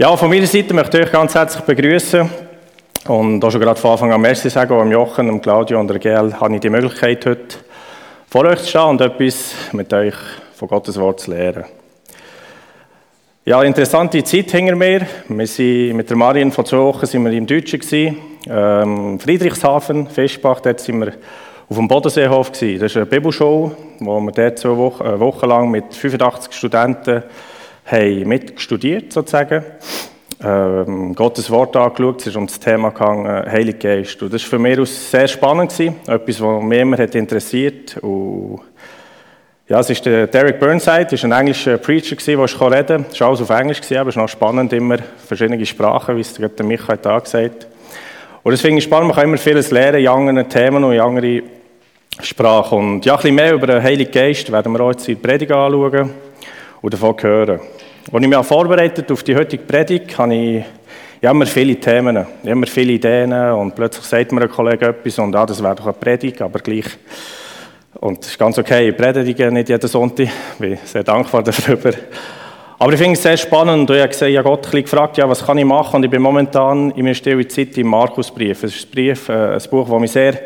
Ja, von meiner Seite möchte ich euch ganz herzlich begrüßen und auch schon gerade von Anfang an Merci sagen, am Jochen, dem Claudio und der GL habe ich die Möglichkeit, heute vor euch zu stehen und etwas mit euch von Gottes Wort zu lehren. Ja, interessante Zeit hinter mir. Wir sind mit der Marien vor zwei Wochen sind wir im Deutschen gewesen, ähm, Friedrichshafen, Fischbach, dort sind wir auf dem Bodenseehof gewesen. Das ist eine Bibelshow, wo wir dort zwei Wochen, eine Woche lang mit 85 Studenten haben mitstudiert, sozusagen. Ähm, Gottes Wort angeschaut, es ist um das Thema gegangen, Heilig Geist. Und das war für mich aus sehr spannend, etwas, was mich immer hat interessiert und ja, es ist der Derek Burnside, das ein englischer Preacher, der reden konnte. Es war alles auf Englisch, aber es ist noch spannend, immer verschiedene Sprachen, wie es der Michael da gesagt Und das finde ich spannend, man kann immer vieles lernen in anderen Themen und in anderen Sprachen. Und ja, ein bisschen mehr über den Heiligen Geist werden wir heute in der Predigt anschauen und davon hören. Als ich mich vorbereitet auf die heutige Predigt, habe ich ja, immer viele Themen, ich habe immer viele Ideen und plötzlich sagt mir ein Kollege etwas und ah, das wäre doch eine Predigt, aber gleich. Und das ist ganz okay, ich predige nicht jeden Sonntag, ich bin sehr dankbar dafür. Aber ich finde es sehr spannend und ich habe gesehen, ja Gott ein gefragt, ja, was kann ich machen? Und ich bin momentan in meiner Zeit im Markusbrief. Es ist ein Brief, äh, ein Buch, das mich sehr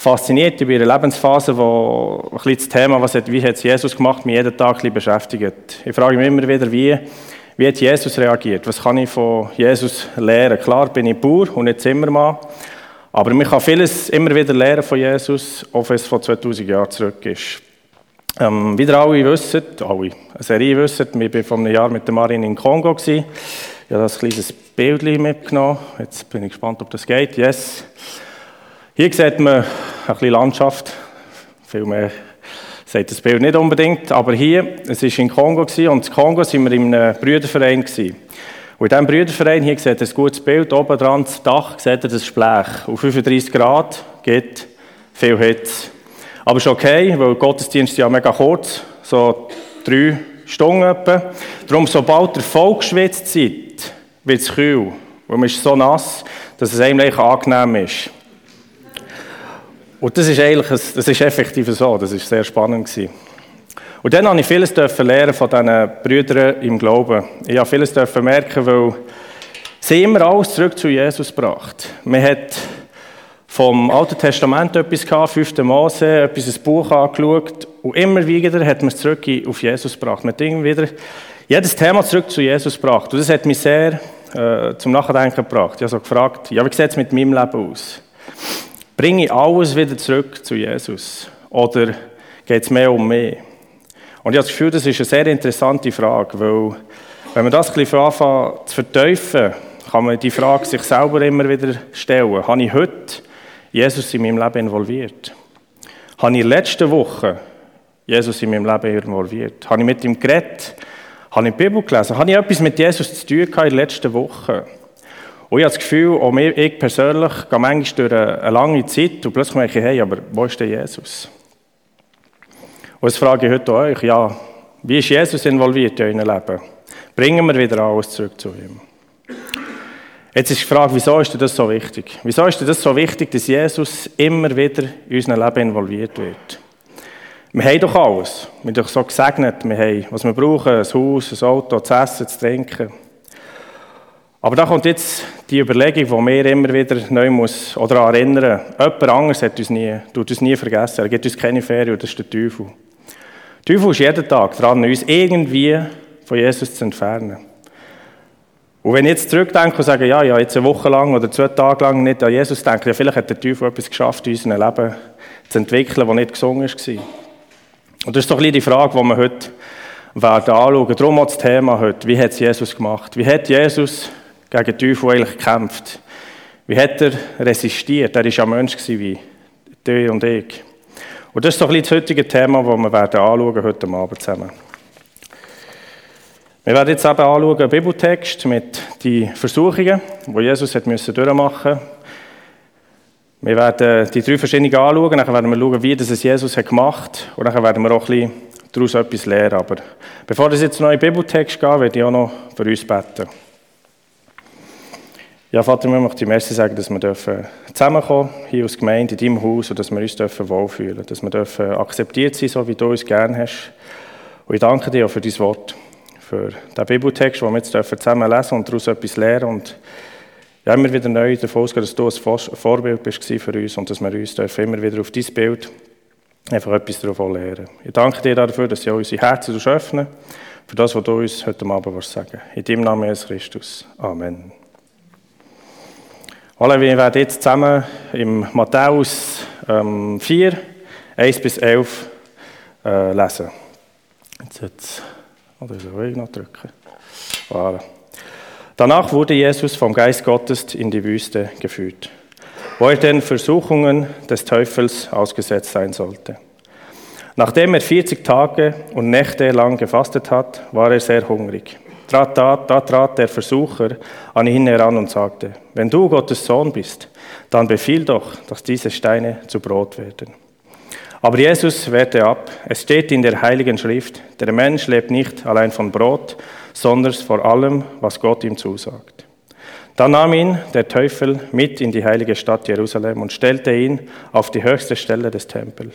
fasziniert. In einer Lebensphase, wo ein das Thema, was hat, wie hat Jesus gemacht, mich jeden Tag ein beschäftigt. Ich frage mich immer wieder, wie, wie hat Jesus reagiert? Was kann ich von Jesus lernen? Klar bin ich Bauer und nicht Zimmermann, aber ich kann vieles immer wieder lernen von Jesus, auch wenn es von 2000 Jahren zurück ist. Ähm, wieder alle wissen, alle, eine Serie wissen, ich war vor einem Jahr mit der Marin in Kongo. Gewesen. Ich habe das kleines Bild mitgenommen. Jetzt bin ich gespannt, ob das geht. Yes. Hier sieht man ein bisschen Landschaft. Viel mehr sagt das Bild nicht unbedingt. Aber hier, es war in Kongo und in Kongo waren wir in einem Brüderverein. Und in diesem Brüderverein, hier sieht ihr ein gutes Bild, oben dran, das Dach, seht ihr das Blech. Auf 35 Grad geht viel Hitze. Aber ist okay, weil Gottesdienst ist ja mega kurz, so drei Stunden etwa. Darum, sobald ihr voll geschwitzt seid, wird es kühl. Weil man ist so nass, dass es eigentlich angenehm ist. Und das ist eigentlich, das ist effektiv so, das ist sehr spannend gewesen. Und dann habe ich vieles lernen von diesen Brüdern im Glauben. Ich habe vieles merken, weil sie immer alles zurück zu Jesus gebracht. Man hat vom Alten Testament etwas gehabt, 5. Mose, etwas, ein Buch angeschaut und immer wieder hat man es zurück auf Jesus gebracht. Man hat immer wieder jedes Thema zurück zu Jesus gebracht. Und das hat mich sehr äh, zum Nachdenken gebracht. Ich habe so gefragt, ja, wie sieht es mit meinem Leben aus? Bringe ich alles wieder zurück zu Jesus? Oder geht es mehr um mich? Und ich habe das Gefühl, das ist eine sehr interessante Frage, weil wenn man das ein bisschen anfängt zu verteufeln, kann man die Frage sich selber immer wieder stellen. Habe ich heute Jesus in meinem Leben involviert? Habe ich letzte Woche Jesus in meinem Leben involviert? Habe ich mit ihm geredet? Habe ich die Bibel gelesen? Habe ich etwas mit Jesus zu tun gehabt in der letzten Woche? Und ich habe das Gefühl, auch ich persönlich gehe manchmal durch eine lange Zeit und plötzlich merke ich, hey, aber wo ist denn Jesus? Und jetzt frage ich heute euch, ja, wie ist Jesus involviert in eurem Leben? Bringen wir wieder alles zurück zu ihm. Jetzt ist die Frage, wieso ist das so wichtig? Wieso ist das so wichtig, dass Jesus immer wieder in unserem Leben involviert wird? Wir haben doch alles. Wir sind doch so gesegnet. Wir haben, was wir brauchen, ein Haus, ein Auto, zu essen, zu trinken. Aber da kommt jetzt die Überlegung, die mir immer wieder neu muss oder erinnern. Jemand anderes hat uns nie, tut uns nie vergessen. Er gibt uns keine Ferien, das ist der Teufel. Der Teufel ist jeden Tag dran, uns irgendwie von Jesus zu entfernen. Und wenn ich jetzt zurückdenke und sage, ja, ja, jetzt eine Woche lang oder zwei Tage lang nicht an Jesus denke, ja, vielleicht hat der Teufel etwas geschafft, in unserem Leben zu entwickeln, das nicht gesungen war. Und das ist doch ein bisschen die Frage, die wir heute werden anschauen. Darum auch das Thema heute. Wie hat es Jesus gemacht? Wie hat Jesus gegen den Teufel eigentlich gekämpft? Wie hat er resistiert? Er war ja Mensch wie du und ich. Und das ist doch ein das heutige Thema, das wir werden anschauen heute Abend zusammen. Wir werden jetzt eben anschauen, einen Bibeltext mit den Versuchungen, die Jesus hat müssen durchmachen musste. Wir werden die drei verschiedenen anschauen, dann werden wir schauen, wie das Jesus hat gemacht hat und dann werden wir auch ein bisschen daraus etwas lernen. Aber bevor es jetzt noch in den Bibeltext geht, werde ich auch noch für uns beten. Ja, Vater, wir möchten merci sagen, dass wir dürfen zusammenkommen hier als Gemeinde in deinem Haus und dass wir uns dürfen wohlfühlen, dass wir dürfen akzeptiert sein, so wie du uns gerne hast. Und ich danke dir auch für dein Wort, für den Bibeltext, den wir jetzt zusammen lesen und daraus etwas lernen. Und ja, immer wieder neu davon ausgehen, dass du ein Vorbild bist für uns und dass wir uns immer wieder auf dein Bild einfach etwas davon lernen. Ich danke dir dafür, dass du unsere Herzen öffnen für das, was du uns heute Abend sagen willst. In deinem Namen, Jesus Christus. Amen. Alle, wir werden jetzt zusammen im Matthäus ähm, 4, 1 bis 11 äh, lesen. Jetzt, jetzt oder soll ich noch drücken? Voilà. Danach wurde Jesus vom Geist Gottes in die Wüste geführt, wo er den Versuchungen des Teufels ausgesetzt sein sollte. Nachdem er 40 Tage und Nächte lang gefastet hat, war er sehr hungrig. Da, da trat der Versucher an ihn heran und sagte, wenn du Gottes Sohn bist, dann befiehl doch, dass diese Steine zu Brot werden. Aber Jesus wehrte ab. Es steht in der Heiligen Schrift, der Mensch lebt nicht allein von Brot, sondern vor allem, was Gott ihm zusagt. Dann nahm ihn der Teufel mit in die heilige Stadt Jerusalem und stellte ihn auf die höchste Stelle des Tempels.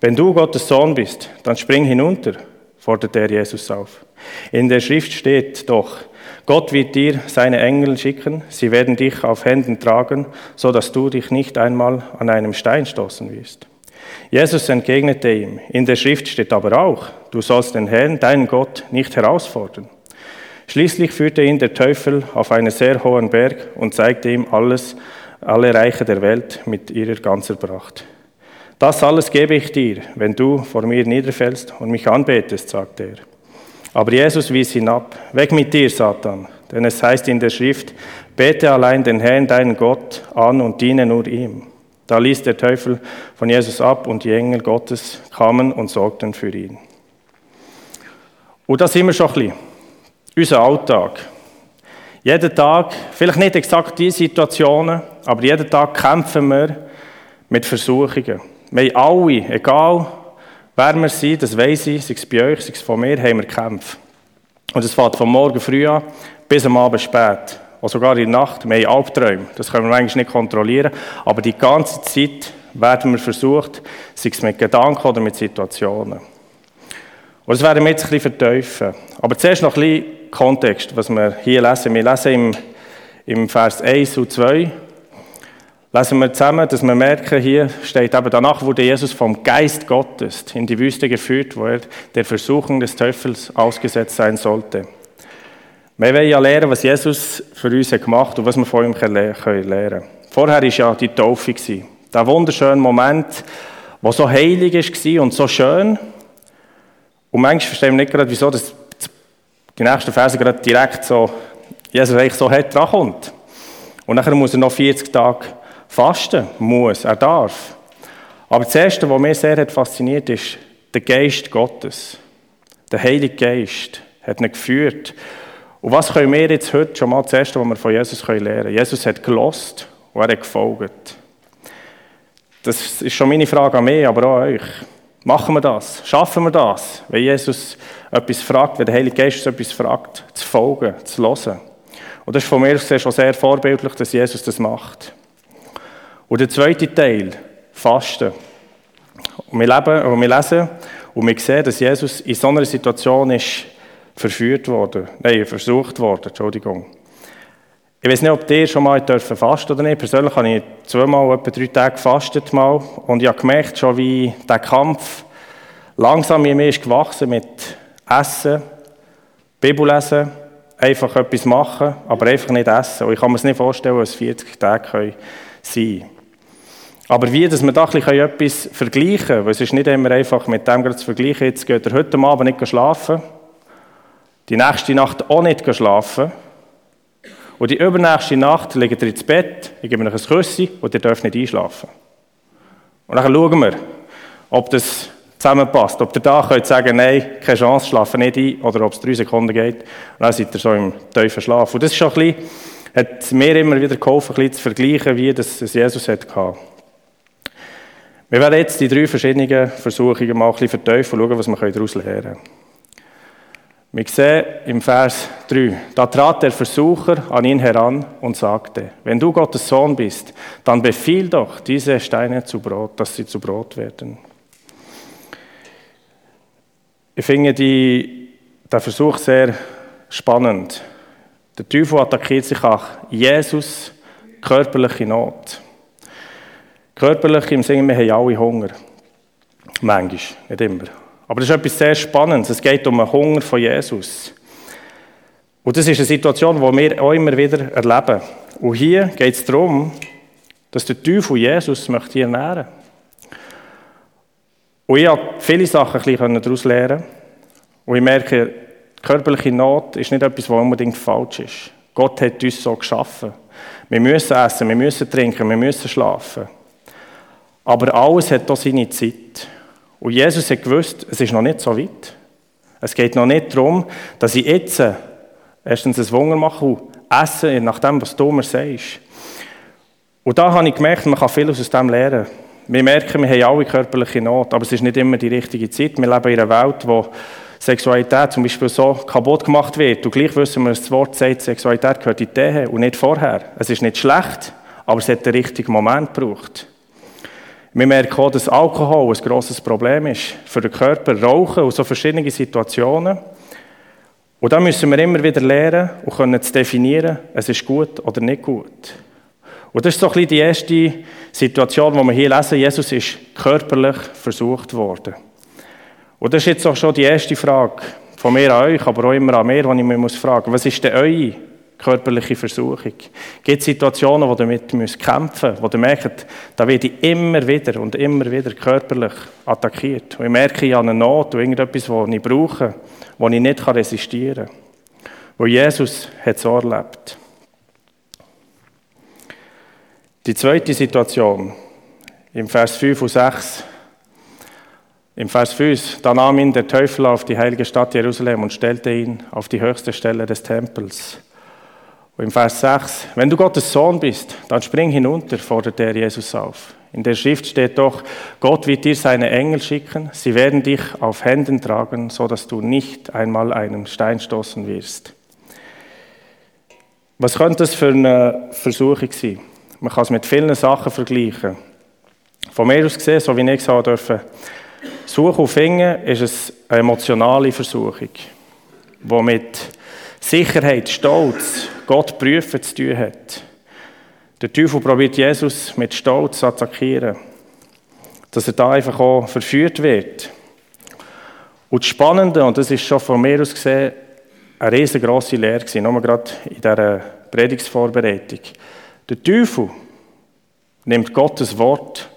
Wenn du Gottes Sohn bist, dann spring hinunter, forderte er Jesus auf. In der Schrift steht doch, Gott wird dir seine Engel schicken, sie werden dich auf Händen tragen, so dass du dich nicht einmal an einem Stein stoßen wirst. Jesus entgegnete ihm, in der Schrift steht aber auch, du sollst den Herrn, deinen Gott, nicht herausfordern. Schließlich führte ihn der Teufel auf einen sehr hohen Berg und zeigte ihm alles, alle Reiche der Welt mit ihrer ganzen Pracht. Das alles gebe ich dir, wenn du vor mir niederfällst und mich anbetest, sagte er. Aber Jesus wies ihn ab. Weg mit dir, Satan. Denn es heißt in der Schrift, bete allein den Herrn, deinen Gott, an und diene nur ihm. Da ließ der Teufel von Jesus ab und die Engel Gottes kamen und sorgten für ihn. Und das sind wir schon ein bisschen. Unser Alltag. Jeden Tag, vielleicht nicht exakt diese Situationen, aber jeden Tag kämpfen wir mit Versuchungen. Wir alle, egal Wer wir sind, das weiss ich, sei es bei euch, sei es von mir, haben wir Kämpfe. Und es fängt von morgen früh an bis am Abend spät. Oder sogar in der Nacht. Wir haben Albträume. Das können wir eigentlich nicht kontrollieren. Aber die ganze Zeit werden wir versucht, sei es mit Gedanken oder mit Situationen. Und das werden wir jetzt ein bisschen vertiefen. Aber zuerst noch ein bisschen Kontext, was wir hier lesen. Wir lesen im, im Vers 1 und 2 lesen wir zusammen, dass wir merken, hier steht eben, danach wurde Jesus vom Geist Gottes in die Wüste geführt, wo er der Versuchung des Teufels ausgesetzt sein sollte. Wir wollen ja lernen, was Jesus für uns hat gemacht und was wir von ihm lernen können. Vorher war ja die Taufe. Der wunderschöne Moment, der so heilig war und so schön. Und manchmal verstehen wir nicht gerade, wieso das, die nächsten Verse gerade direkt so, Jesus eigentlich so hart drankommt. Und nachher muss er noch 40 Tage fasten muss, er darf. Aber das Erste, was mich sehr fasziniert hat, ist der Geist Gottes. Der Heilige Geist hat ihn geführt. Und was können wir jetzt heute schon mal das Erste, was wir von Jesus lernen können? Jesus hat gelost und er hat gefolgt. Das ist schon meine Frage an mich, aber auch an euch. Machen wir das? Schaffen wir das? Wenn Jesus etwas fragt, wenn der Heilige Geist etwas fragt, zu folgen, zu hören. Und das ist von mir schon sehr vorbildlich, dass Jesus das macht. Und der zweite Teil, Fasten. Und wir, leben, und wir lesen und wir sehen, dass Jesus in so einer Situation ist verführt worden, nein, versucht worden, Entschuldigung. Ich weiß nicht, ob ihr schon mal dürfen fasten oder nicht. Persönlich habe ich zweimal, etwa drei Tage gefastet mal und ich habe gemerkt, schon wie der Kampf langsam in mir ist gewachsen mit Essen, Bibel lesen, einfach etwas machen, aber einfach nicht essen. Und ich kann mir nicht vorstellen, was 40 Tage sein können. Aber wie, dass wir da etwas vergleichen können, weil es ist nicht immer einfach mit dem zu vergleichen, jetzt geht er heute Abend nicht schlafen, die nächste Nacht auch nicht schlafen und die übernächste Nacht legt er ins Bett, ich gebe euch ein Küsschen und ihr dürft nicht einschlafen. Und dann schauen wir, ob das zusammenpasst. Ob ihr da könnt sagen, nein, keine Chance, schlafen nicht ein, oder ob es drei Sekunden geht, und dann seid ihr so im tiefen Schlaf. Und das ist schon ein bisschen, hat mir immer wieder geholfen, ein bisschen zu vergleichen, wie das Jesus hatte. Wir werden jetzt die drei verschiedenen Versuchungen mal ein bisschen vertiefen und schauen, was wir daraus lernen können. Wir sehen im Vers 3, da trat der Versucher an ihn heran und sagte, wenn du Gottes Sohn bist, dann befiehl doch diese Steine zu Brot, dass sie zu Brot werden. Ich finde die der Versuch sehr spannend. Der Teufel attackiert sich an Jesus körperliche Not. Körperlich im Sinne, wir haben alle Hunger. Manchmal, nicht immer. Aber das ist etwas sehr Spannendes. Es geht um den Hunger von Jesus. Und das ist eine Situation, die wir auch immer wieder erleben. Und hier geht es darum, dass der Teufel Jesus möchte ernähren Und ich konnte viele Sachen ein bisschen daraus lernen. Und ich merke, körperliche Not ist nicht etwas, was unbedingt falsch ist. Gott hat uns so geschaffen. Wir müssen essen, wir müssen trinken, wir müssen schlafen. Aber alles hat auch seine Zeit. Und Jesus hat gewusst, es ist noch nicht so weit. Es geht noch nicht darum, dass ich jetzt erstens ein Wunder mache und esse nach dem, was du mir sagst. Und da habe ich gemerkt, man kann vieles aus dem lernen. Wir merken, wir haben alle körperliche Not, aber es ist nicht immer die richtige Zeit. Wir leben in einer Welt, wo Sexualität zum Beispiel so kaputt gemacht wird. Und gleich wissen wir, das Wort sagt, Sexualität gehört in die Ehe und nicht vorher. Es ist nicht schlecht, aber es hat den richtigen Moment gebraucht. Wir merken auch, dass Alkohol ein grosses Problem ist für den Körper. Rauchen und so verschiedene Situationen. Und da müssen wir immer wieder lernen und können zu definieren, es ist gut oder nicht gut. Und das ist so ein bisschen die erste Situation, wo wir hier lesen, Jesus ist körperlich versucht worden. Und das ist jetzt auch schon die erste Frage von mir an euch, aber auch immer an mir, die ich mich fragen muss. Was ist denn eure körperliche Versuchung. Es gibt Situationen, wo ihr damit kämpfen müsst, wo ihr merkt, da werde ich immer wieder und immer wieder körperlich attackiert. Und ich merke, ich habe eine Not und irgendetwas, das ich brauche, das ich nicht resistieren kann. Wo Jesus hat so erlebt. Die zweite Situation, im Vers 5 und 6, im Vers 5, da nahm ihn der Teufel auf die heilige Stadt Jerusalem und stellte ihn auf die höchste Stelle des Tempels und im Vers 6, wenn du Gottes Sohn bist, dann spring hinunter, fordert er Jesus auf. In der Schrift steht doch, Gott wird dir seine Engel schicken, sie werden dich auf Händen tragen, so dass du nicht einmal einen Stein stoßen wirst. Was könnte das für eine Versuchung sein? Man kann es mit vielen Sachen vergleichen. Von mir aus gesehen, so wie ich sagen dürfen, Suchen und Finden ist eine emotionale Versuchung, die mit Sicherheit, Stolz, Gott prüfen zu tun hat. Der Teufel probiert Jesus mit Stolz zu attackieren, dass er da einfach auch verführt wird. Und das Spannende, und das ist schon von mir aus gesehen eine riesengroße Lehre gewesen, nur gerade in dieser Predigtsvorbereitung. Der Teufel nimmt Gottes Wort,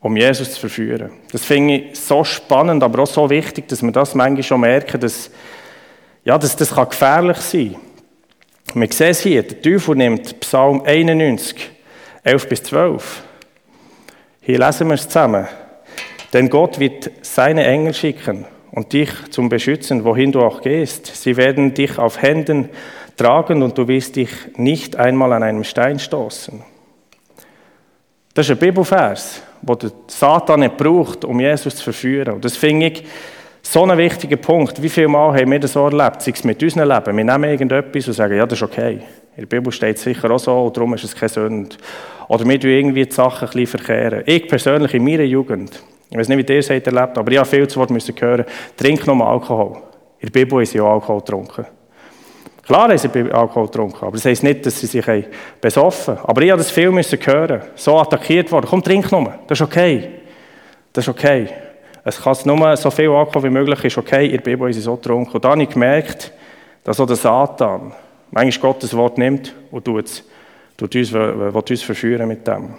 um Jesus zu verführen. Das finde ich so spannend, aber auch so wichtig, dass wir das manchmal schon merken, dass ja, das, das kann gefährlich sein. Wir sehen es hier, der Teufel nimmt Psalm 91, 11 bis 12. Hier lesen wir es zusammen. Denn Gott wird seine Engel schicken und dich zum Beschützen, wohin du auch gehst. Sie werden dich auf Händen tragen und du wirst dich nicht einmal an einem Stein stoßen. Das ist ein Bibelvers, wo der Satan nicht braucht, um Jesus zu verführen. Und das finde ich so ein wichtiger Punkt. Wie viele Mal haben wir das so erlebt, sei es mit unserem Leben? Wir nehmen irgendetwas und sagen, ja, das ist okay. In der Bibel steht es sicher auch so, und darum ist es keine Sünde. Oder wir tun irgendwie die Sachen ein bisschen verkehren. Ich persönlich in meiner Jugend, ich weiß nicht, wie ihr es erlebt aber ich habe viel zu Wort müssen hören, trink noch mal Alkohol. In der Bibel haben sie auch Alkohol getrunken. Klar haben sie Alkohol getrunken, aber das heisst nicht, dass sie sich besoffen haben. Aber ich habe das viel müssen hören. So attackiert worden. Komm, trink noch mal. Das ist okay. Das ist okay. Es kann nur so viel Alkohol wie möglich ist okay, ihr Bibel ist so getrunken. Und dann habe ich gemerkt, dass auch der Satan manchmal Gottes Wort nimmt und tut, tut uns, will uns verführen mit dem.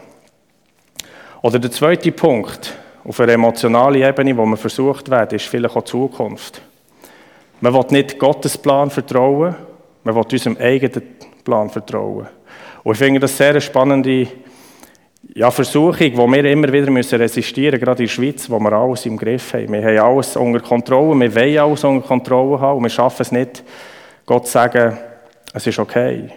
Oder der zweite Punkt, auf einer emotionalen Ebene, wo man versucht wird, ist vielleicht auch die Zukunft. Man will nicht Gottes Plan vertrauen, man will unserem eigenen Plan vertrauen. Und ich finde das sehr spannende ja, Versuchung, die wir immer wieder müssen resistieren müssen, gerade in der Schweiz, wo wir alles im Griff haben. Wir haben alles unter Kontrolle, wir wollen alles unter Kontrolle haben und wir schaffen es nicht, Gott zu sagen, es ist okay.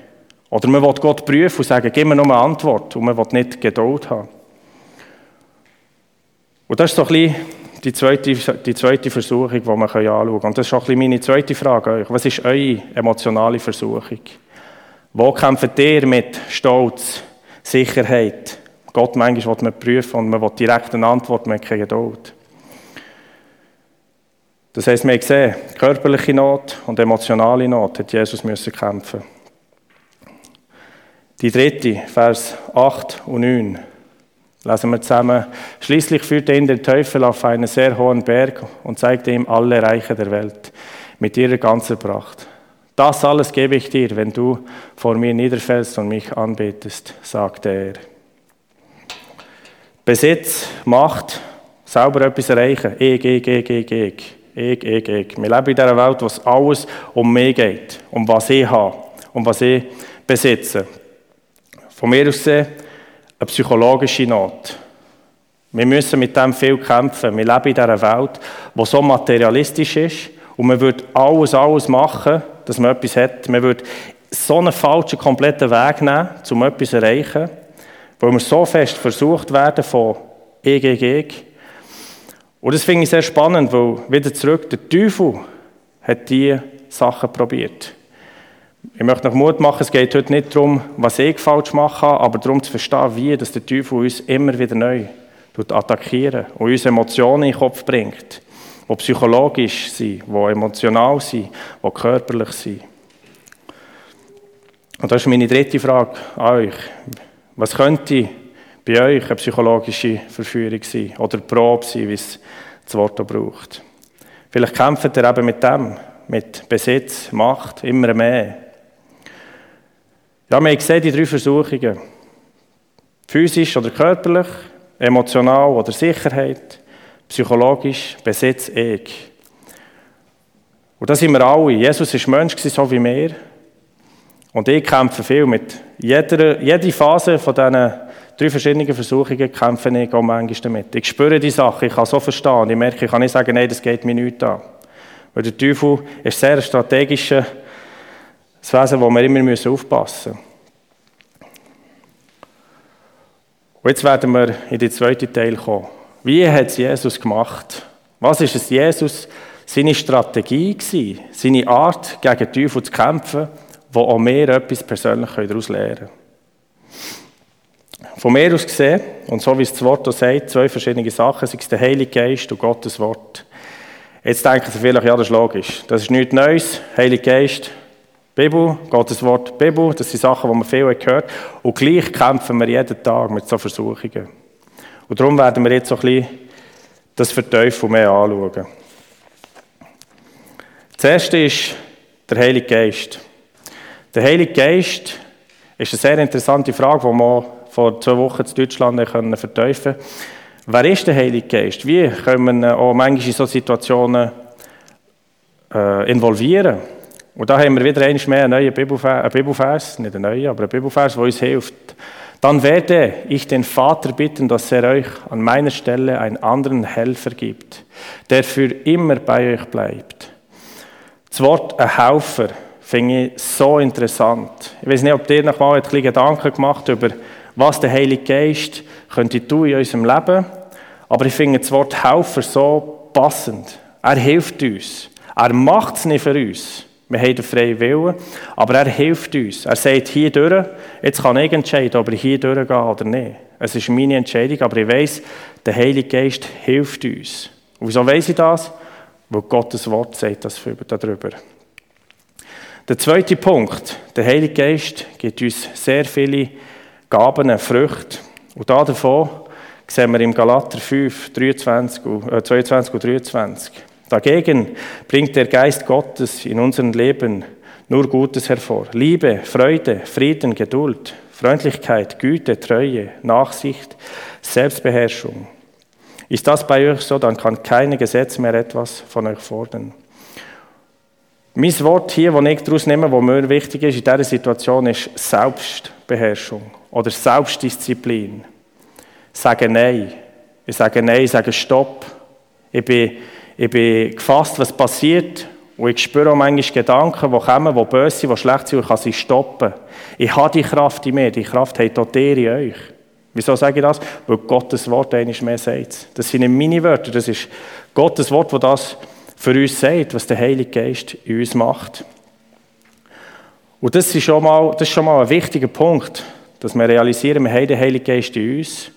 Oder man will Gott prüfen und sagen, gib mir nur eine Antwort und man will nicht Geduld haben. Und das ist so ein bisschen die zweite, die zweite Versuchung, die wir anschauen können. Und das ist auch ein bisschen meine zweite Frage an euch. Was ist eure emotionale Versuchung? Wo kämpft ihr mit Stolz, Sicherheit, Gott manchmal will man prüfen und man will direkt eine Antwort, man hat Geduld. Das heisst, wir haben gesehen, körperliche Not und emotionale Not hat Jesus müssen kämpfen. Die dritte, Vers 8 und 9, lesen wir zusammen. Schließlich führte ihn der Teufel auf einen sehr hohen Berg und zeigte ihm alle Reiche der Welt mit ihrer ganzen Pracht. Das alles gebe ich dir, wenn du vor mir niederfällst und mich anbetest, sagte er. Besitz, Macht, selber etwas erreichen. Ich, ich, ich, ich, ich. Ich, ich, ich. Wir leben in dieser Welt, wo es alles um mich geht, um was ich habe, um was ich besitze. Von mir aus gesehen eine psychologische Not. Wir müssen mit dem viel kämpfen. Wir leben in dieser Welt, die so materialistisch ist und man würde alles, alles machen, dass man etwas hat. Man würde so einen falschen, kompletten Weg nehmen, um etwas zu erreichen, weil wir so fest versucht werden von ich, ich, ich, und das finde ich sehr spannend, weil wieder zurück, der Teufel hat diese Sachen probiert. Ich möchte noch Mut machen, es geht heute nicht darum, was ich falsch mache, aber darum zu verstehen, wie dass der Teufel uns immer wieder neu attackieren und uns Emotionen in den Kopf bringt, die psychologisch sind, die emotional sind, die körperlich sind. Und das ist meine dritte Frage an euch. Was könnte bei euch eine psychologische Verführung sein oder Probe sein, wie es das Wort auch braucht. Vielleicht kämpft ihr eben mit dem, mit Besitz, Macht, immer mehr. Ja, wir haben die drei Versuchungen. Physisch oder körperlich, emotional oder Sicherheit, psychologisch, Besitz, ich. Und das sind wir alle. Jesus war Mensch, so wie wir. Und ich kämpfe viel mit jeder, jeder Phase von diesen drei verschiedenen Versuchungen kämpfe ich auch manchmal damit. Ich spüre die Sache, ich kann so verstehen. Ich merke, ich kann nicht sagen, nein, das geht mir nicht an. Weil der Teufel ist sehr strategisches Wesen, wo wir immer aufpassen müssen. Und jetzt werden wir in den zweiten Teil kommen. Wie hat es Jesus gemacht? Was ist es Jesus seine Strategie seine Art, gegen den Teufel zu kämpfen, wo auch wir etwas persönlich daraus lernen können? Von mir aus gesehen, und so wie es das Wort auch sagt, zwei verschiedene Sachen, sei es der Heilige Geist und Gottes Wort. Jetzt denken Sie vielleicht, ja, das ist logisch. Das ist nichts Neues. Heilige Geist, Bibel, Gottes Wort, Bibel, das sind Sachen, die man viel gehört Und gleich kämpfen wir jeden Tag mit so Versuchungen. Und darum werden wir jetzt so ein bisschen das Verteufeln mehr anschauen. Das erste ist der Heilige Geist. Der Heilige Geist ist eine sehr interessante Frage, die man vor zwei Wochen in Deutschland können verteufeln Wer ist der Heilige Geist? Wie können wir auch manchmal in solchen Situationen äh, involvieren? Und da haben wir wieder einmal mehr einen neuen Bibelvers, einen Bibelvers, nicht einen neuen, aber einen Bibelvers, der uns hilft. Dann werde ich den Vater bitten, dass er euch an meiner Stelle einen anderen Helfer gibt, der für immer bei euch bleibt. Das Wort ein Helfer finde ich so interessant. Ich weiß nicht, ob ihr noch mal ein bisschen Gedanken gemacht über was der Heilige Geist könnte tun in unserem Leben. Aber ich finde das Wort Helfer so passend. Er hilft uns. Er macht es nicht für uns. Wir haben den freien Willen, aber er hilft uns. Er sagt hier durch, jetzt kann ich entscheiden, ob ich hier durchgehe oder nicht. Es ist meine Entscheidung, aber ich weiß, der Heilige Geist hilft uns. Und wieso weiß ich das? Weil Gottes Wort sagt das darüber. Der zweite Punkt, der Heilige Geist gibt uns sehr viele Gaben, Früchte. Und da davon sehen wir im Galater 5, 23 und, äh, 22 und 23. Dagegen bringt der Geist Gottes in unserem Leben nur Gutes hervor. Liebe, Freude, Frieden, Geduld, Freundlichkeit, Güte, Treue, Nachsicht, Selbstbeherrschung. Ist das bei euch so, dann kann keine Gesetz mehr etwas von euch fordern. Mein Wort hier, das ich daraus nehme, das mir wichtig ist in dieser Situation, ist Selbstbeherrschung oder Selbstdisziplin. Sagen Nein. Ich sage Nein, sage Stopp. Ich bin, ich bin gefasst, was passiert. Und ich spüre auch manchmal Gedanken, die kommen, die böse sind, die schlecht sind, und ich kann sie stoppen. Ich habe die Kraft in mir, die Kraft hat auch ihr in euch. Wieso sage ich das? Weil Gottes Wort eines mehr sagt. Das sind nicht meine Wörter, das ist Gottes Wort, das das für uns sagt, was der Heilige Geist in uns macht. Und das ist schon mal, das ist schon mal ein wichtiger Punkt dass wir realisieren, wir haben den Heiligen Geist in uns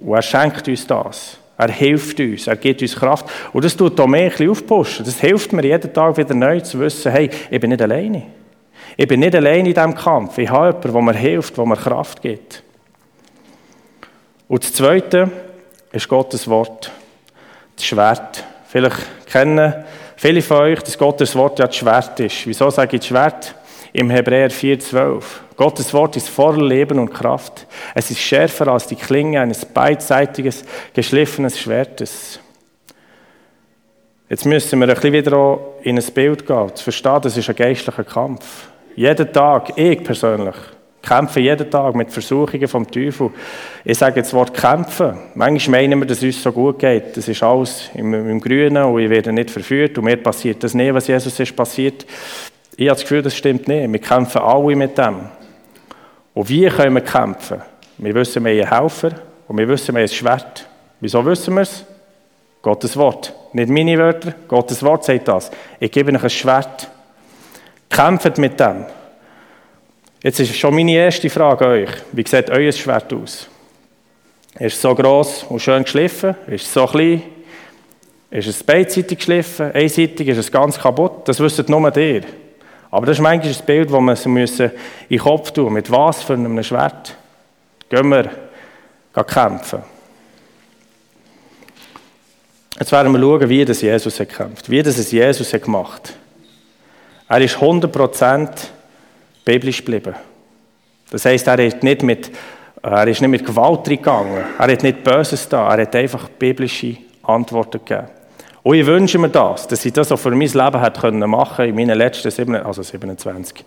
und er schenkt uns das. Er hilft uns, er gibt uns Kraft. Und das tut auch mehr ein bisschen aufpushen. Das hilft mir jeden Tag wieder neu zu wissen, hey, ich bin nicht alleine. Ich bin nicht alleine in diesem Kampf. Ich habe jemanden, der mir hilft, der mir Kraft gibt. Und das Zweite ist Gottes Wort. Das Schwert. Vielleicht kennen viele von euch, dass Gottes Wort ja das Schwert ist. Wieso sage ich das Schwert? Im Hebräer 4,12. Gottes Wort ist voller Leben und Kraft. Es ist schärfer als die Klinge eines beidseitiges, geschliffenes Schwertes. Jetzt müssen wir ein bisschen wieder in ein Bild gehen, zu verstehen, das ist ein geistlicher Kampf. Jeden Tag, ich persönlich, kämpfe jeden Tag mit Versuchungen vom Teufel. Ich sage jetzt das Wort kämpfen. Manchmal meinen wir, dass es uns so gut geht. Das ist alles im, im Grünen und ich werde nicht verführt und mir passiert das nicht, was Jesus ist passiert. Ich habe das Gefühl, das stimmt nicht. Wir kämpfen alle mit dem. Und wie können wir kämpfen? Wir wissen, wir haben einen Helfer und wir wissen, wir haben ein Schwert. Wieso wissen wir es? Gottes Wort. Nicht meine Wörter, Gottes Wort sagt das. Ich gebe euch ein Schwert. Kämpft mit dem. Jetzt ist schon meine erste Frage an euch. Wie sieht euer Schwert aus? Ist es so gross und schön geschliffen? Ist es so klein? Ist es beidseitig geschliffen? Einseitig? Ist es ganz kaputt? Das wisst nur ihr. Aber das ist manchmal ein Bild, das wir so müssen in den Kopf tun Mit was für einem Schwert gehen wir kämpfen? Jetzt werden wir schauen, wie das Jesus hat wie das Jesus hat gemacht Er ist 100% biblisch geblieben. Das heisst, er ist nicht mit, er ist nicht mit Gewalt gegangen. Er hat nicht Böses da. Er hat einfach biblische Antworten gegeben. Und ich wünsche mir das, dass ich das auch für mein Leben hätte können in meinen letzten sieben, also 27.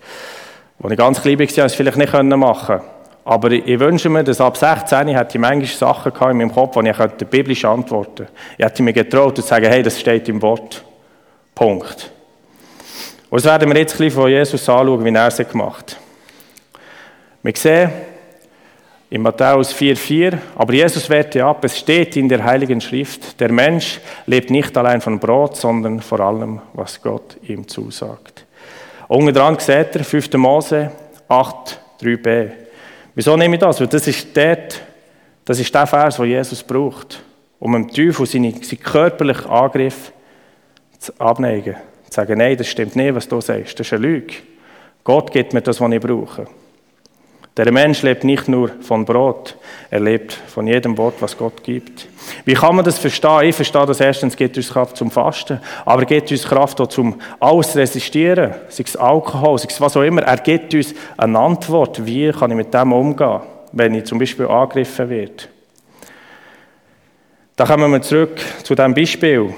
Als ich ganz klein war, konnte ich es vielleicht nicht machen. Aber ich wünsche mir, dass ab 16 hätte ich manchmal Sachen in meinem Kopf, die ich biblisch antworten könnte. Ich hätte mir getraut zu sagen, hey, das steht im Wort. Punkt. Und das werden wir jetzt ein bisschen von Jesus anschauen, wie er es gemacht. Wir sehen, in Matthäus 4,4. Aber Jesus wehrte ab, es steht in der Heiligen Schrift, der Mensch lebt nicht allein von Brot, sondern vor allem, was Gott ihm zusagt. Unten dran seht ihr 5. Mose 8, 3b. Wieso nehme ich das? Weil das ist, dort, das ist der Vers, den Jesus braucht, um dem Teufel seinen, seinen körperlichen Angriff zu abneigen. Sagen, nein, das stimmt nicht, was du sagst, das ist eine Lüge. Gott gibt mir das, was ich brauche. Der Mensch lebt nicht nur von Brot, er lebt von jedem Wort, was Gott gibt. Wie kann man das verstehen? Ich verstehe das erstens, gibt uns Kraft zum Fasten, aber gibt uns Kraft auch zum Alles resistieren, sei es Alkohol, sei es was auch immer. Er gibt uns eine Antwort, wie kann ich mit dem umgehen, wenn ich zum Beispiel angegriffen werde. Da kommen wir zurück zu diesem Beispiel.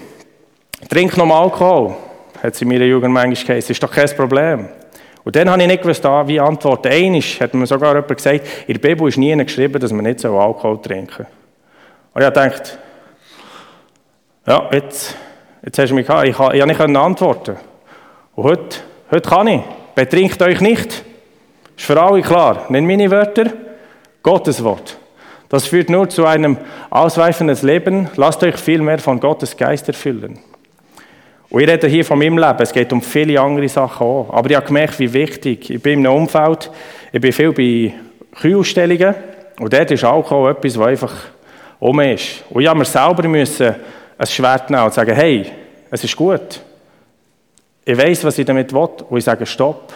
Trink noch mal Alkohol, hat sie in meiner Jugend manchmal geheißen, ist doch kein Problem. Und dann habe ich nicht gewusst, ah, wie antworten. Eines hat mir sogar jemand gesagt, in der Bibel ist nie geschrieben, dass man nicht so Alkohol trinken soll. Und ich gedacht, ja, jetzt, jetzt hast du mich gehabt. Ich, ich habe nicht antworten Und heute, heute kann ich. Betrinkt euch nicht. Ist für alle klar. Nicht meine Wörter, Gottes Wort. Das führt nur zu einem ausweifenden Leben. Lasst euch viel mehr von Gottes Geist erfüllen. Und ich rede hier von meinem Leben, es geht um viele andere Sachen auch. Aber ich habe gemerkt, wie wichtig, ich bin in einem Umfeld, ich bin viel bei Kühlausstellungen und dort ist Alkohol etwas, was einfach um ist. Und ich habe mir selber müssen ein Schwert nehmen und sagen, hey, es ist gut. Ich weiß, was ich damit will und ich sage, stopp.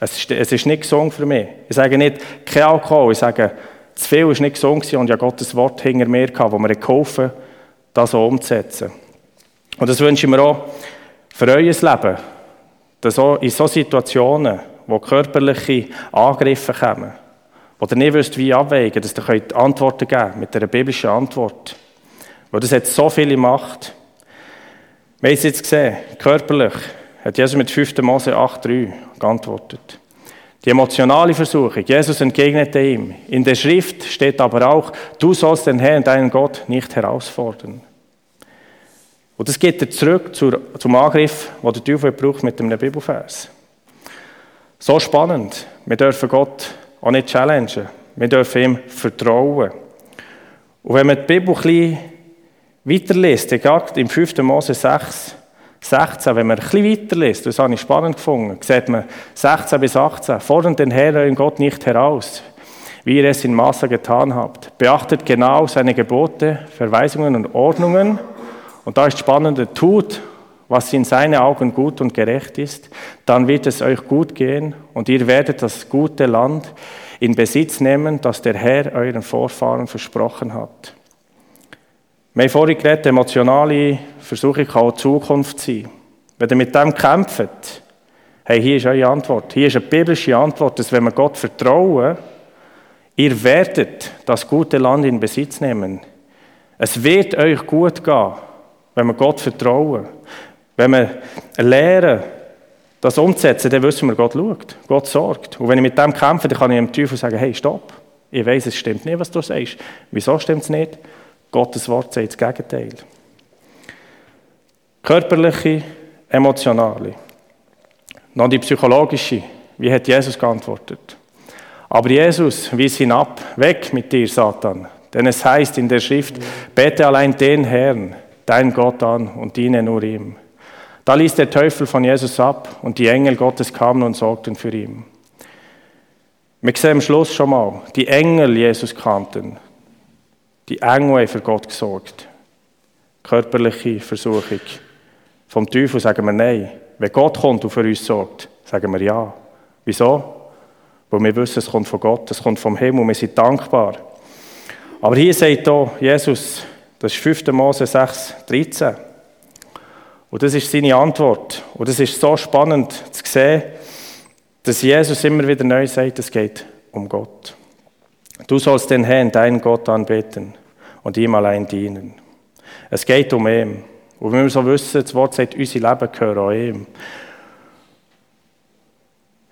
Es ist, es ist nicht gesund für mich. Ich sage nicht, kein Alkohol, ich sage, zu viel ist nicht gesund und ich habe Gottes Wort hinter mir gehabt, wo mir geholfen das so umzusetzen. Und das wünsche ich mir auch für euer Leben, dass auch in solchen Situationen, wo körperliche Angriffe kommen, wo ihr nicht wisst, wie abwägen, dass ihr Antworten geben könnt, mit einer biblischen Antwort. Weil das hat so viele Macht. Wir haben es jetzt gesehen, körperlich hat Jesus mit 5. Mose 8,3 geantwortet. Die emotionale Versuchung, Jesus entgegnete ihm. In der Schrift steht aber auch, du sollst den Herrn, deinen Gott, nicht herausfordern. Und das geht er zurück zum Angriff, den der Teufel braucht mit einem Bibelvers. So spannend. Wir dürfen Gott auch nicht challengen. Wir dürfen ihm vertrauen. Und wenn man die Bibel ein bisschen weiterliest, gerade im 5. Mose 6, 16, wenn man ein bisschen weiterliest, das habe ich spannend gefunden, sieht man 16 bis 18, fordern den Herrn euren Gott nicht heraus. wie ihr es in Massa getan habt. Beachtet genau seine Gebote, Verweisungen und Ordnungen. Und da ist spannende, tut, was in seinen Augen gut und gerecht ist, dann wird es euch gut gehen und ihr werdet das gute Land in Besitz nehmen, das der Herr euren Vorfahren versprochen hat. Wir haben vorhin geredet, emotionale Versuche kann auch Zukunft sein. Wenn ihr mit dem kämpft, hey, hier ist eure Antwort. Hier ist eine biblische Antwort, dass wenn wir Gott vertrauen, ihr werdet das gute Land in Besitz nehmen. Es wird euch gut gehen, wenn wir Gott vertrauen. Wenn wir lernen, das umzusetzen, dann wissen wir, Gott schaut, Gott sorgt. Und wenn ich mit dem kämpfe, dann kann ich dem Teufel sagen, hey, stopp, ich weiß, es stimmt nicht, was du sagst. Wieso stimmt es nicht? Gottes Wort sagt das Gegenteil. Körperliche, emotionale. Noch die psychologische. Wie hat Jesus geantwortet? Aber Jesus wies ihn ab, weg mit dir, Satan. Denn es heißt in der Schrift, bete allein den Herrn, dein Gott an und diene nur ihm. Da ließ der Teufel von Jesus ab und die Engel Gottes kamen und sorgten für ihn. Wir sehen am Schluss schon mal, die Engel Jesus kannten. Die Engel haben für Gott gesorgt. Körperliche Versuchung. Vom Teufel sagen wir Nein. Wenn Gott kommt und für uns sorgt, sagen wir Ja. Wieso? Weil wir wissen, es kommt von Gott, es kommt vom Himmel wir sind dankbar. Aber hier sagt hier Jesus, das ist 5. Mose 6, 13. Und das ist seine Antwort. Und es ist so spannend zu sehen, dass Jesus immer wieder neu sagt, es geht um Gott. Du sollst den Herrn, deinen Gott, anbeten und ihm allein dienen. Es geht um ihn. Und wenn wir so wissen, das Wort sagt, unser Leben gehört an ihm.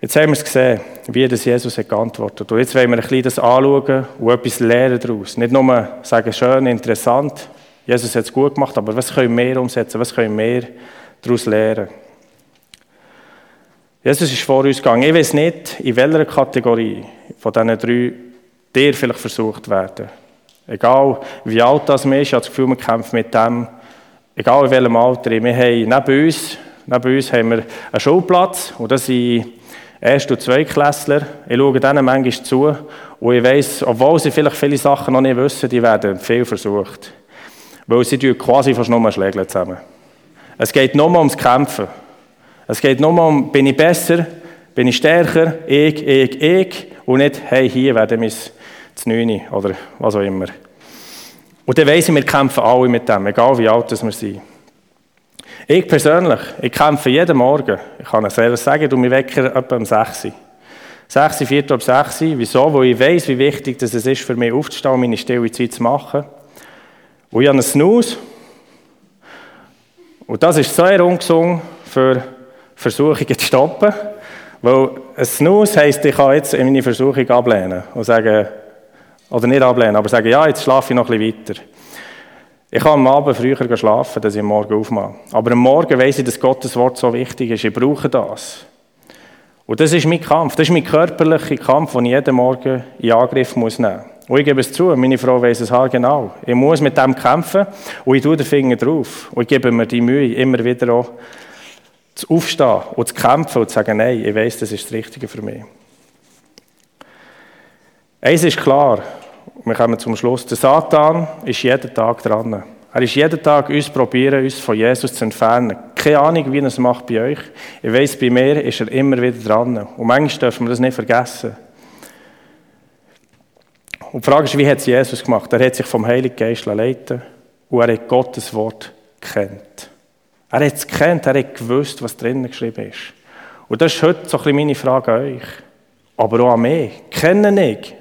Jetzt haben wir es gesehen, wie das Jesus hat geantwortet. Und jetzt wollen wir ein bisschen das anschauen und etwas lernen daraus. Nicht nur sagen, schön, interessant, Jesus hat es gut gemacht, aber was können wir umsetzen? Was können wir daraus lernen? Jesus ist vor uns gegangen. Ich weiß nicht, in welcher Kategorie von diesen drei dir vielleicht versucht werden. Egal wie alt das ist, ich habe das Gefühl, wir kämpfen mit dem. Egal in welchem Alter. Wir haben neben uns, neben uns haben wir einen Schulplatz und das sind Erst- und Zweitklässler. Ich schaue denen manchmal zu und ich weiss, obwohl sie vielleicht viele Sachen noch nicht wissen, die werden viel versucht. Weil sie quasi fast nur schlägeln zusammen. Es geht nur ums Kämpfen. Es geht nur um, bin ich besser, bin ich stärker, ich, ich, ich, und nicht, hey, hier werden wir es zu oder was auch immer. Und dann weiss ich, wir kämpfen alle mit dem, egal wie alt wir sind. Ich persönlich, ich kämpfe jeden Morgen. Ich kann es selber sagen, du mich wecker etwa um 6 Uhr. 6 Uhr, 4 Uhr, 6 Uhr. Wieso? Weil ich weiss, wie wichtig es ist, für mich aufzustehen meine stille Zeit zu machen. Und ich habe einen Snooze. Und das ist sehr ungesund für Versuchungen zu stoppen. Weil ein Snooze heisst, ich kann jetzt meine Versuchung ablehnen und sagen, oder nicht ablehnen, aber sagen, ja, jetzt schlafe ich noch ein bisschen weiter. Ich kann am Abend früher schlafen, dass ich am Morgen aufmache. Aber am Morgen weiss ich, dass Gottes Wort so wichtig ist. Ich brauche das. Und das ist mein Kampf. Das ist mein körperlicher Kampf, den ich jeden Morgen in Angriff muss nehmen muss. Und ich gebe es zu, meine Frau weiss es halt genau. Ich muss mit dem kämpfen und ich tue den Finger drauf. Und ich gebe mir die Mühe, immer wieder auch zu aufstehen und zu kämpfen und zu sagen, nein, ich weiss, das ist das Richtige für mich. Eins ist klar, wir kommen zum Schluss, der Satan ist jeden Tag dran. Er ist jeden Tag uns probieren, uns von Jesus zu entfernen. Keine Ahnung, wie er es macht bei euch. Ich weiss, bei mir ist er immer wieder dran. Und manchmal dürfen wir das nicht vergessen. Und die Frage ist, wie hat es Jesus gemacht? Er hat sich vom Heiligen Geist leiten und er hat Gottes Wort kennt. Er hat es kennt, er hat gewusst, was drinnen geschrieben ist. Und das ist heute so ein bisschen meine Frage an euch. Aber auch an mich. Kenne ich,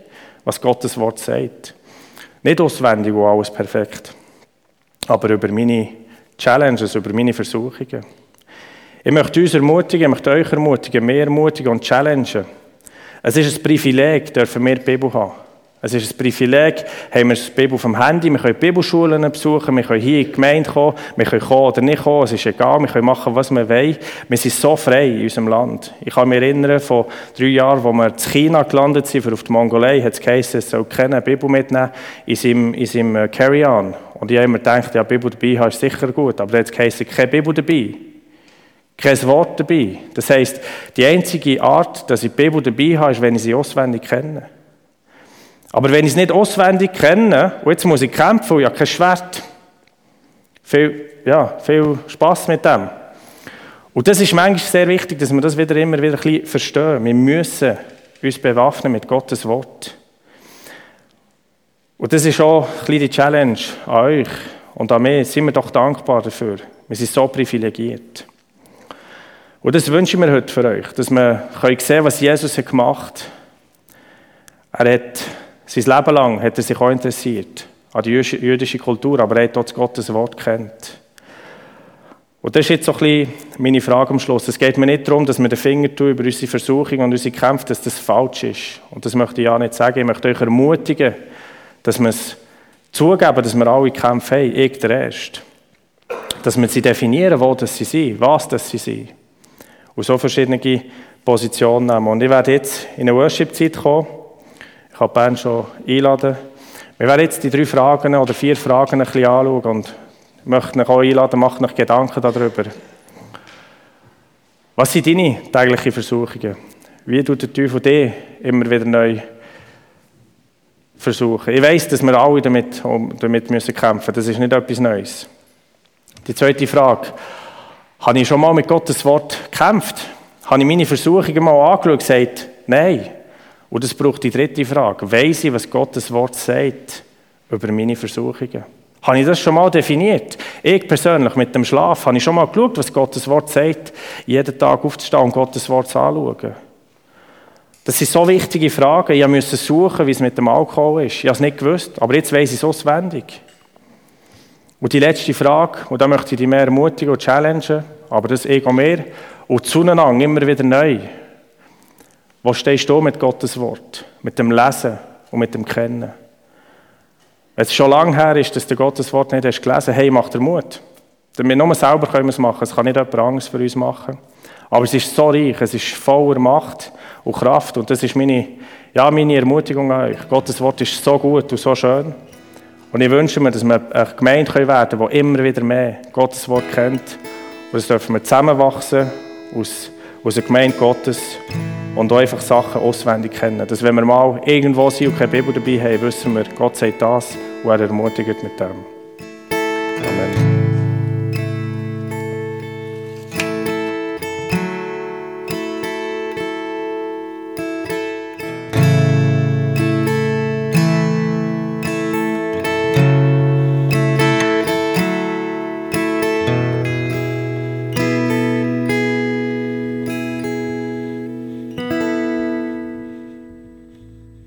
was Gottes Wort sagt? Nicht auswendig und alles perfekt. Aber über meine Challenges, über meine Versuchungen. Ich möchte uns ermutigen, ich möchte euch ermutigen, mehr ermutigen und challengen. Es ist ein Privileg, dürfen wir die Bibel haben. Es ist ein Privileg, haben wir das Bibel vom Handy, wir können Bibelschulen besuchen, wir können hier in die Gemeinde kommen, wir können kommen oder nicht kommen, es ist egal, wir können machen, was wir wollen. Wir sind so frei in unserem Land. Ich kann mich erinnern, vor drei Jahren, wo wir in China gelandet sind, für auf die Mongolei, hat es geheißen, es soll keine Bibel mitnehmen in seinem, in seinem äh, Carry-On. Und ich habe immer gedacht, ja, Bibel dabei haben ist sicher gut, aber dann hat es geheißen, keine Bibel dabei. Kein Wort dabei. Das heisst, die einzige Art, dass ich die Bibel dabei habe, ist, wenn ich sie auswendig kenne. Aber wenn ich es nicht auswendig kenne, und jetzt muss ich kämpfen, ich habe kein Schwert, viel, ja, viel Spaß mit dem. Und das ist manchmal sehr wichtig, dass wir das wieder immer wieder ein bisschen verstehen. Wir müssen uns bewaffnen mit Gottes Wort. Und das ist auch ein bisschen die Challenge an euch und an mich. Sind wir doch dankbar dafür. Wir sind so privilegiert. Und das wünsche ich mir heute für euch, dass wir sehen können, was Jesus gemacht hat. Er hat sein Leben lang hat er sich auch interessiert an die jüdische Kultur, aber er hat auch Gottes Wort kennt. Und das ist jetzt so ein bisschen meine Frage am Schluss. Es geht mir nicht darum, dass wir den Finger tun über unsere Versuchung und unsere Kämpfe, dass das falsch ist. Und das möchte ich ja nicht sagen. Ich möchte euch ermutigen, dass wir es zugeben, dass wir alle Kämpfe haben, ich der Erste. Dass wir sie definieren, wo das sie sind, was das sie sind. Und so verschiedene Positionen nehmen. Und ich werde jetzt in eine Worship-Zeit kommen. Ich habe Bern schon einladen. Wir werden jetzt die drei Fragen oder vier Fragen ein bisschen anschauen und ich möchte euch auch einladen, macht euch Gedanken darüber. Was sind deine täglichen Versuchungen? Wie tut der Teufel dich immer wieder neu versuchen? Ich weiß, dass wir alle damit, damit müssen kämpfen müssen. Das ist nicht etwas Neues. Die zweite Frage. Habe ich schon mal mit Gottes Wort gekämpft? Habe ich meine Versuchungen mal angeschaut und gesagt, nein? Und das braucht die dritte Frage. Weiss ich, was Gottes Wort sagt über meine Versuchungen? Habe ich das schon mal definiert? Ich persönlich mit dem Schlaf, habe ich schon mal geschaut, was Gottes Wort sagt, jeden Tag aufzustehen und Gottes Wort zu anschauen? Das sind so wichtige Fragen. Ich musste suchen, wie es mit dem Alkohol ist. Ich habe es nicht gewusst, aber jetzt weiß ich es auswendig. Und die letzte Frage, und da möchte ich dich mehr ermutigen und challengen, aber das Ego mehr, und zueinander immer wieder neu. Wo stehst du mit Gottes Wort? Mit dem Lesen und mit dem Kennen? Wenn es schon lange her ist, dass du Gottes Wort nicht hast gelesen hey, mach dir Mut. Denn wir nur selber können es machen, es kann nicht jemand anderes für uns machen. Aber es ist so reich, es ist voller Macht und Kraft und das ist meine, ja, meine Ermutigung an euch. Gottes Wort ist so gut und so schön. Und ich wünsche mir, dass wir eine Gemeinde werden können, die immer wieder mehr Gottes Wort kennt. Und das dürfen wir zusammenwachsen aus, aus der Gemeinde Gottes und auch einfach Sachen auswendig kennen. Dass wenn wir mal irgendwo sind und keine Bibel dabei haben, wissen wir, Gott sagt das und er ermutigt mit dem. Amen.